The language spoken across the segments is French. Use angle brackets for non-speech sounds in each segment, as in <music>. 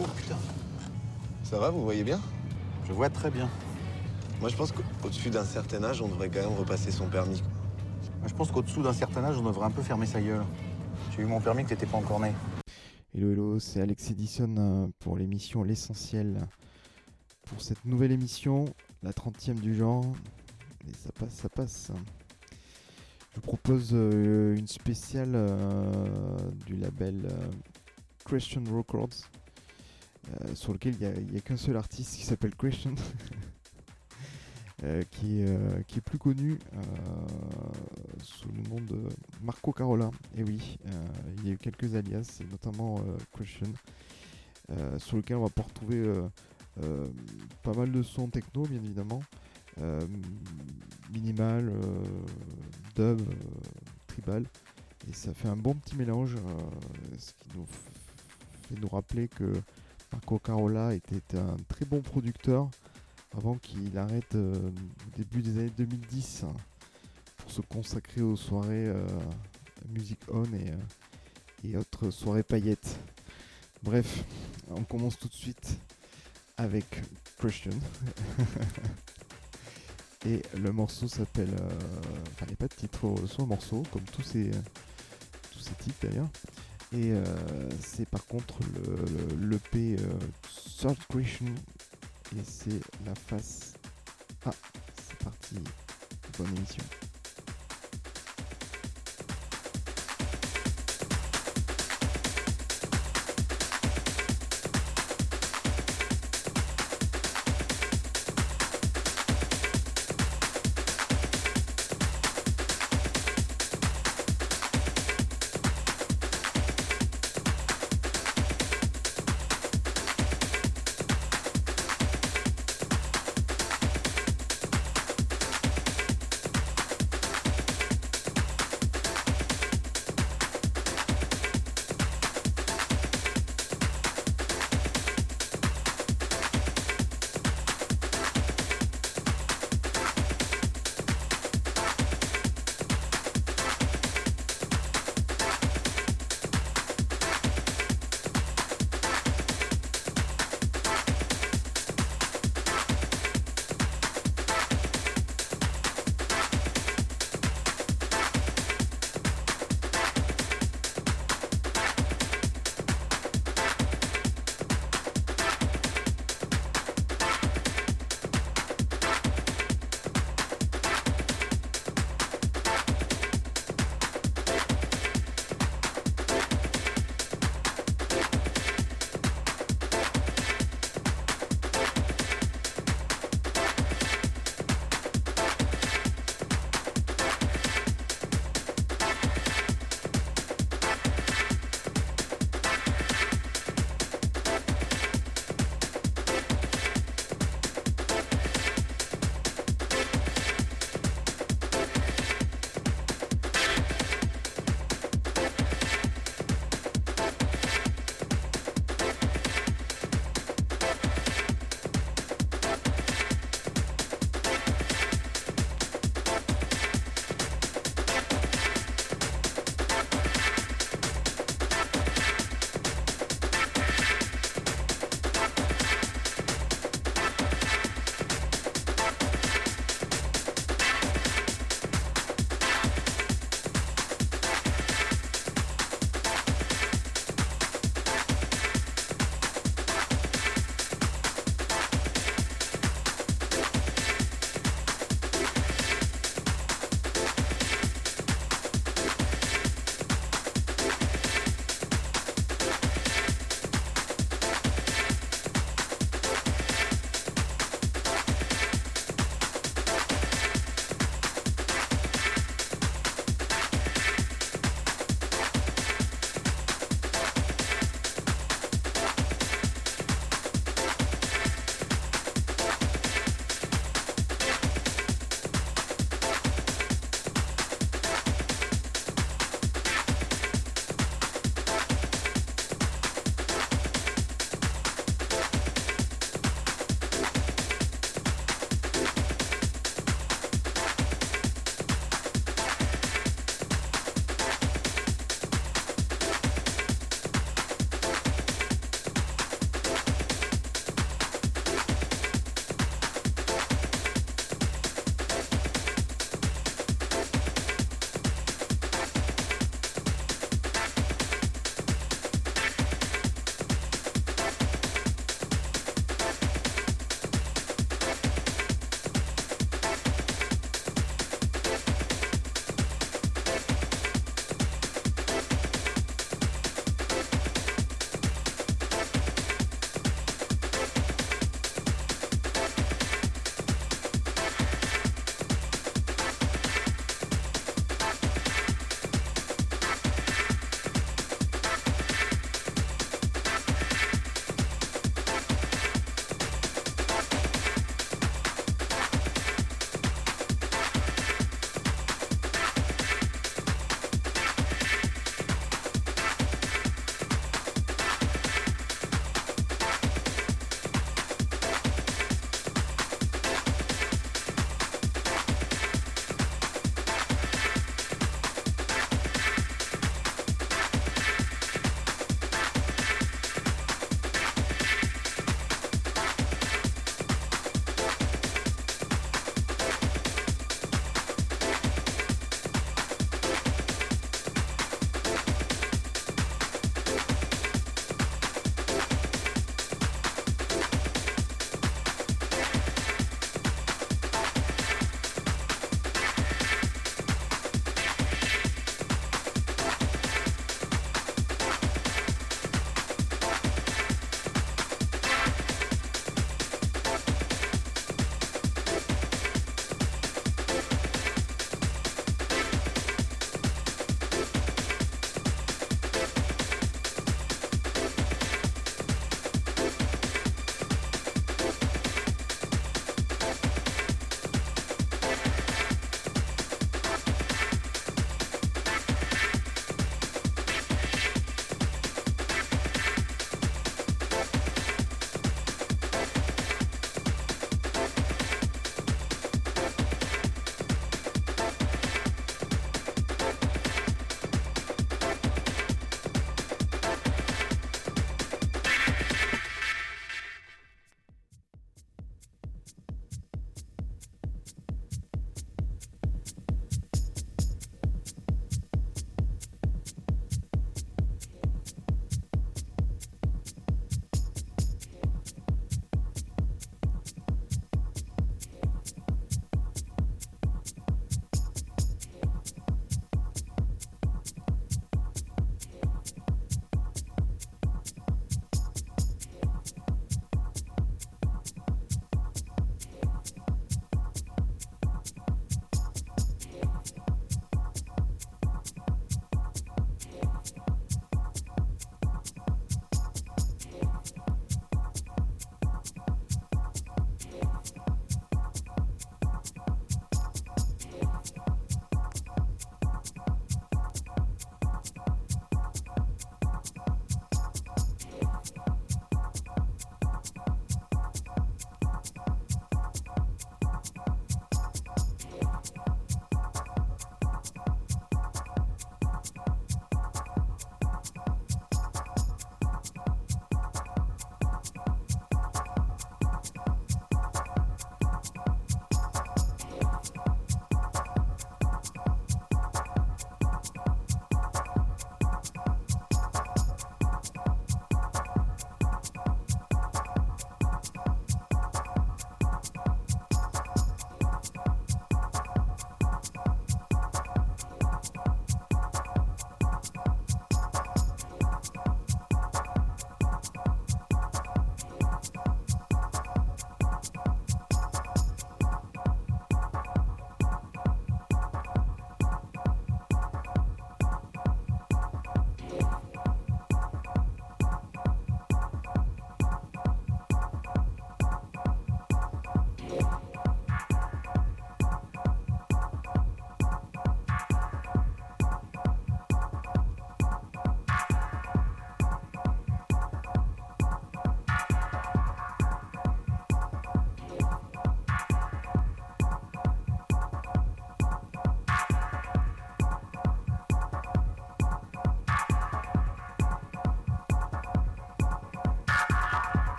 Oh putain. Ça va, vous voyez bien? Je vois très bien. Moi, je pense qu'au-dessus d'un certain âge, on devrait quand même repasser son permis. Moi, je pense qu'au-dessous d'un certain âge, on devrait un peu fermer sa gueule. J'ai eu mon permis que t'étais pas encore né. Hello, hello, c'est Alex Edison euh, pour l'émission L'essentiel pour cette nouvelle émission, la 30e du genre, et ça passe, ça passe. Je vous propose euh, une spéciale euh, du label euh, Christian Records, sur lequel il n'y a, qu'un seul artiste qui s'appelle Christian, <laughs> qui, est, qui est plus connu sous le nom de Marco Carola. Et oui, il y a eu quelques alias, et notamment Christian, sur lequel on va pouvoir retrouver euh, pas mal de sons techno, bien évidemment, euh, minimal, euh, dub, euh, tribal. Et ça fait un bon petit mélange, euh, ce qui nous fait nous rappeler que Marco Carola était un très bon producteur avant qu'il arrête euh, au début des années 2010 hein, pour se consacrer aux soirées euh, Music On euh, et autres soirées paillettes. Bref, on commence tout de suite avec Christian. <laughs> et le morceau s'appelle. euh, Enfin, il n'y a pas de titre sur morceau, comme tous ces, tous ces titres d'ailleurs. Et euh, c'est par contre le, le, l'EP euh, Christian et c'est la face. Ah, c'est parti. Bonne émission.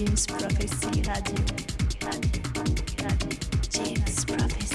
James Prophecy Radio. James Prophecy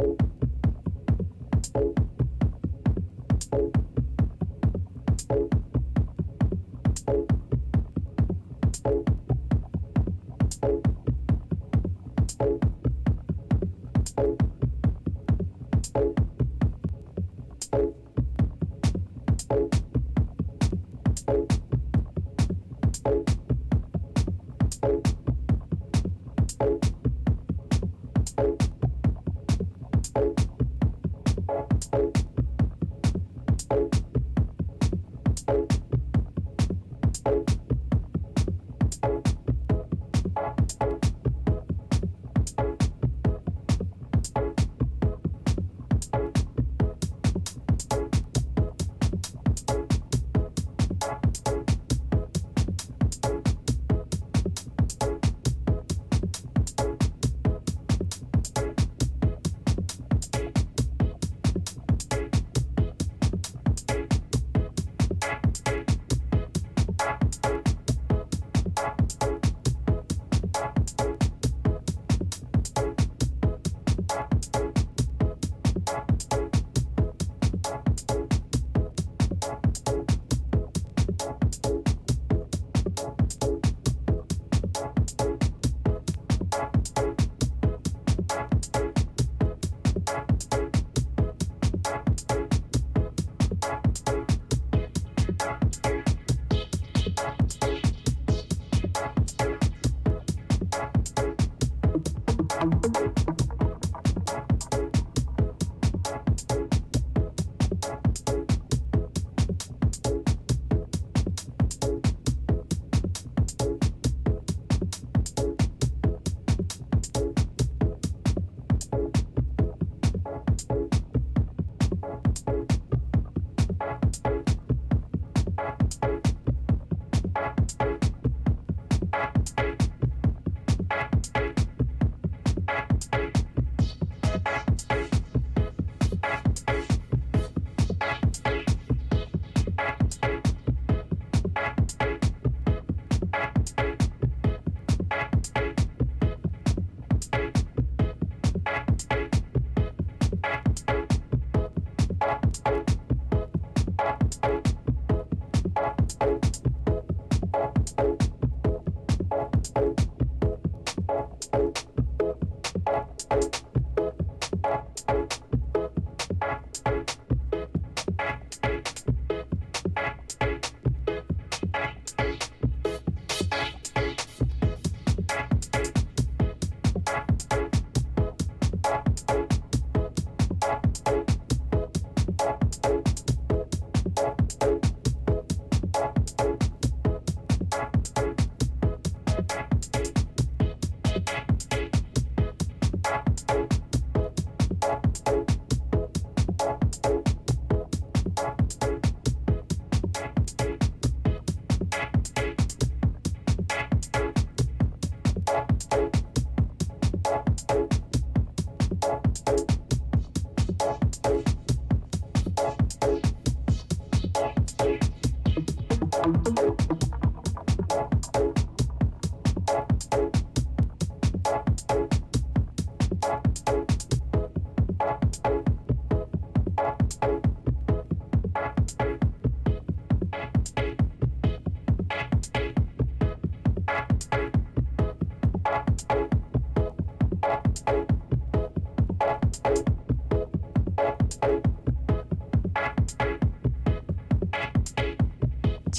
Thank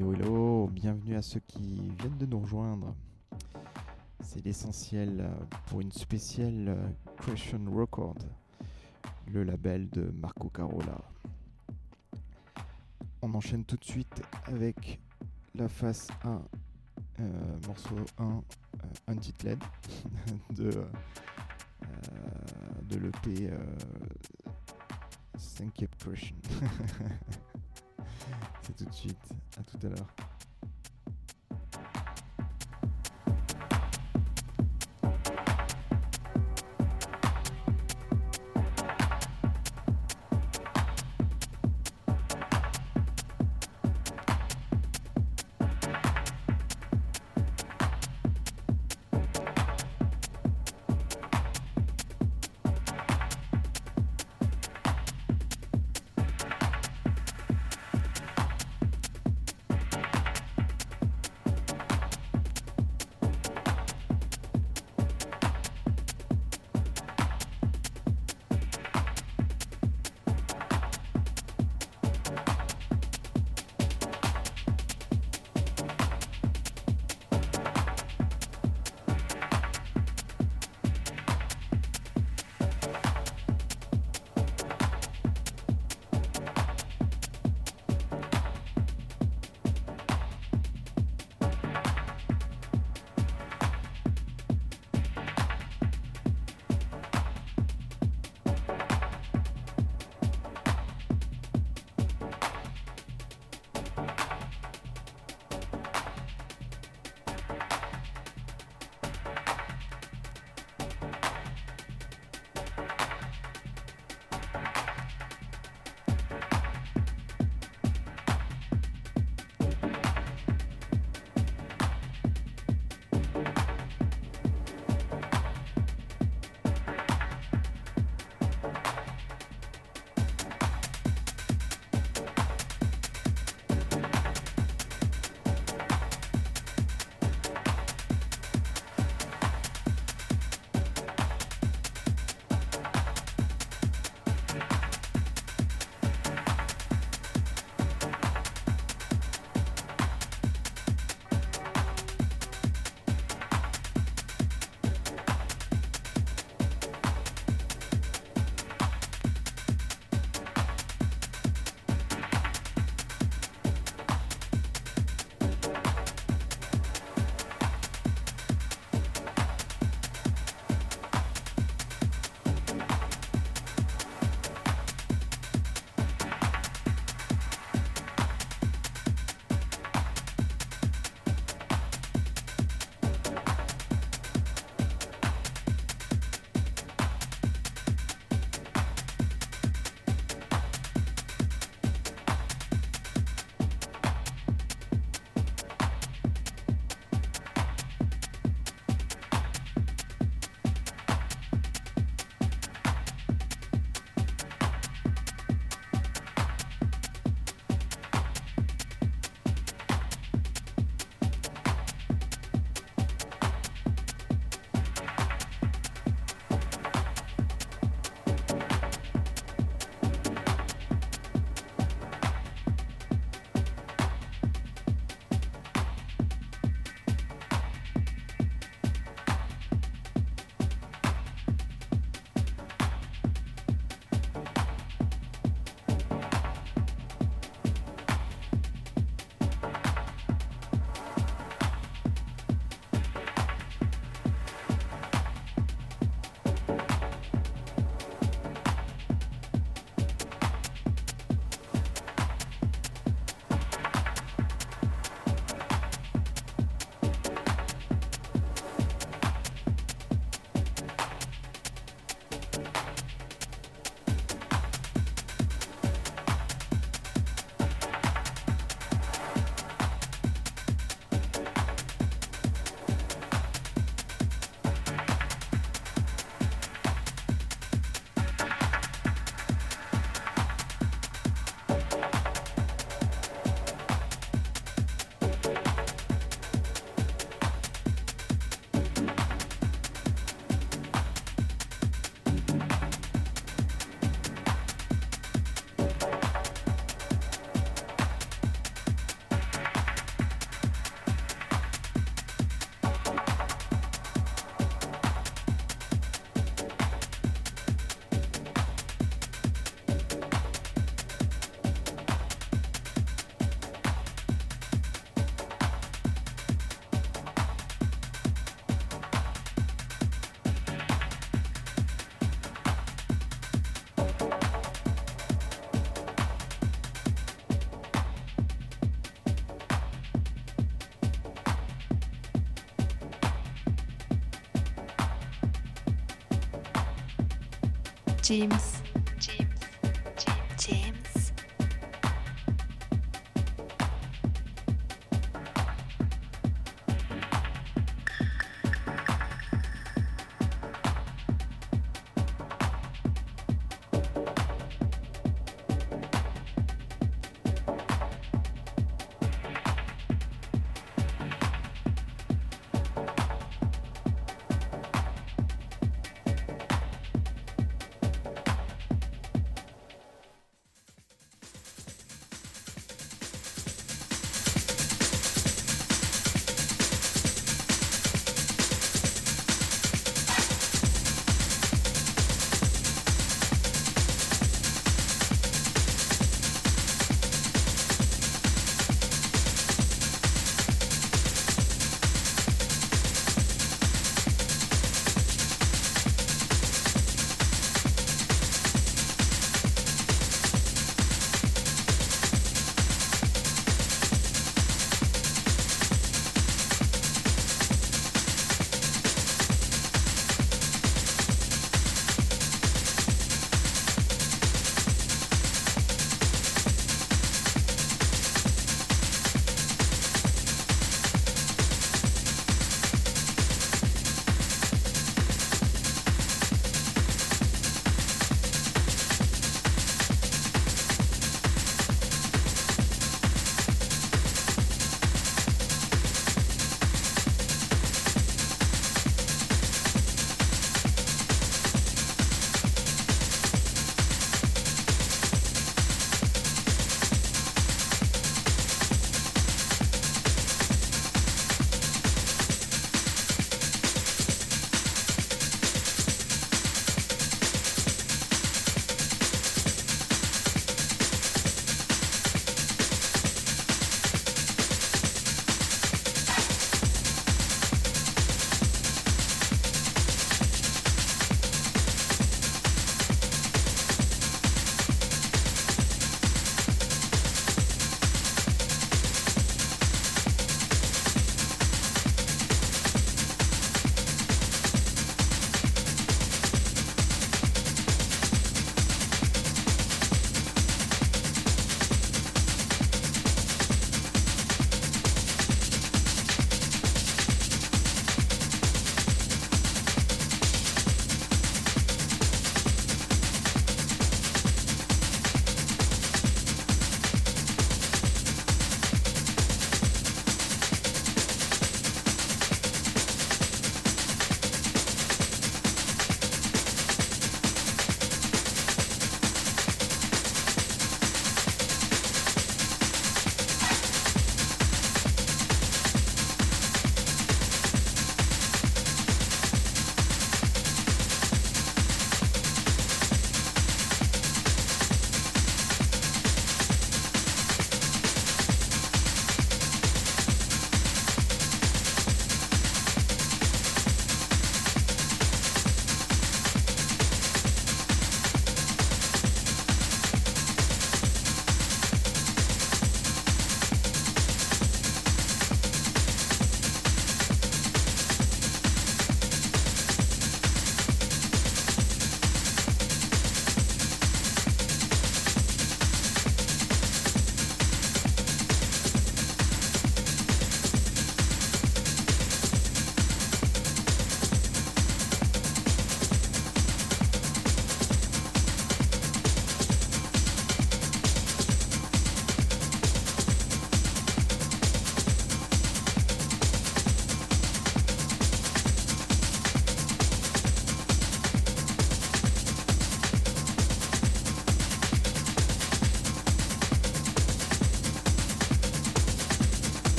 Hello, hello, bienvenue à ceux qui viennent de nous rejoindre. C'est l'essentiel euh, pour une spéciale euh, Question Record, le label de Marco Carola. On enchaîne tout de suite avec la face 1, euh, morceau 1, euh, Untitled, <laughs> de, de l'EP You Question. C'est tout de suite, à tout à l'heure. James.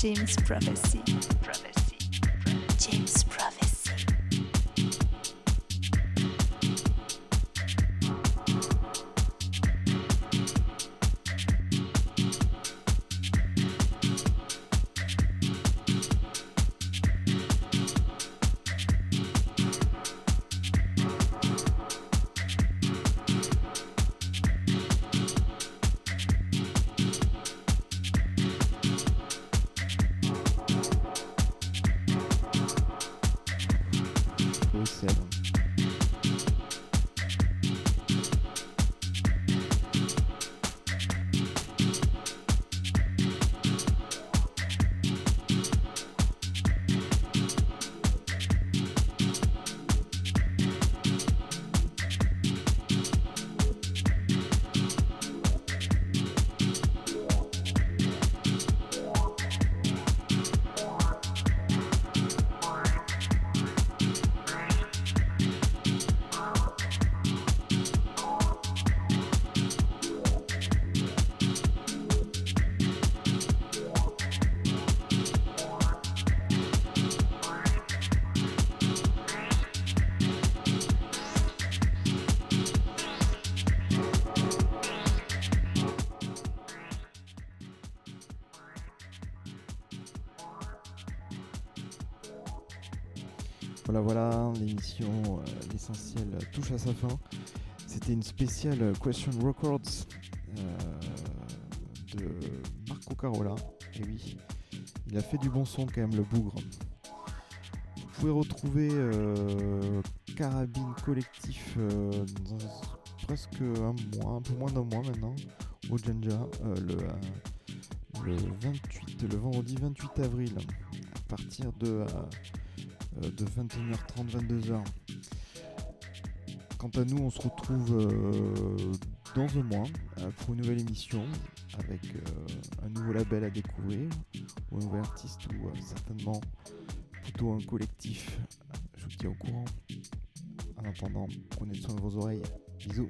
James Prophecy. Prophecy. Voilà, voilà, l'émission euh, L'essentiel touche à sa fin. C'était une spéciale Question Records euh, de Marco Carola. Et oui, il a fait du bon son quand même, le bougre. Vous pouvez retrouver euh, Carabine Collectif dans presque un mois, un peu moins d'un mois maintenant, au Janja, le, euh, le 28, le vendredi 28 avril, à partir de, euh, de 21h30, 22h. Quant à nous, on se retrouve euh, dans un mois euh, pour une nouvelle émission avec un nouveau label à découvrir, ou un nouvel artiste, ou certainement plutôt un collectif. Je vous tiens au courant. En attendant, prenez soin de vos oreilles. Bisous.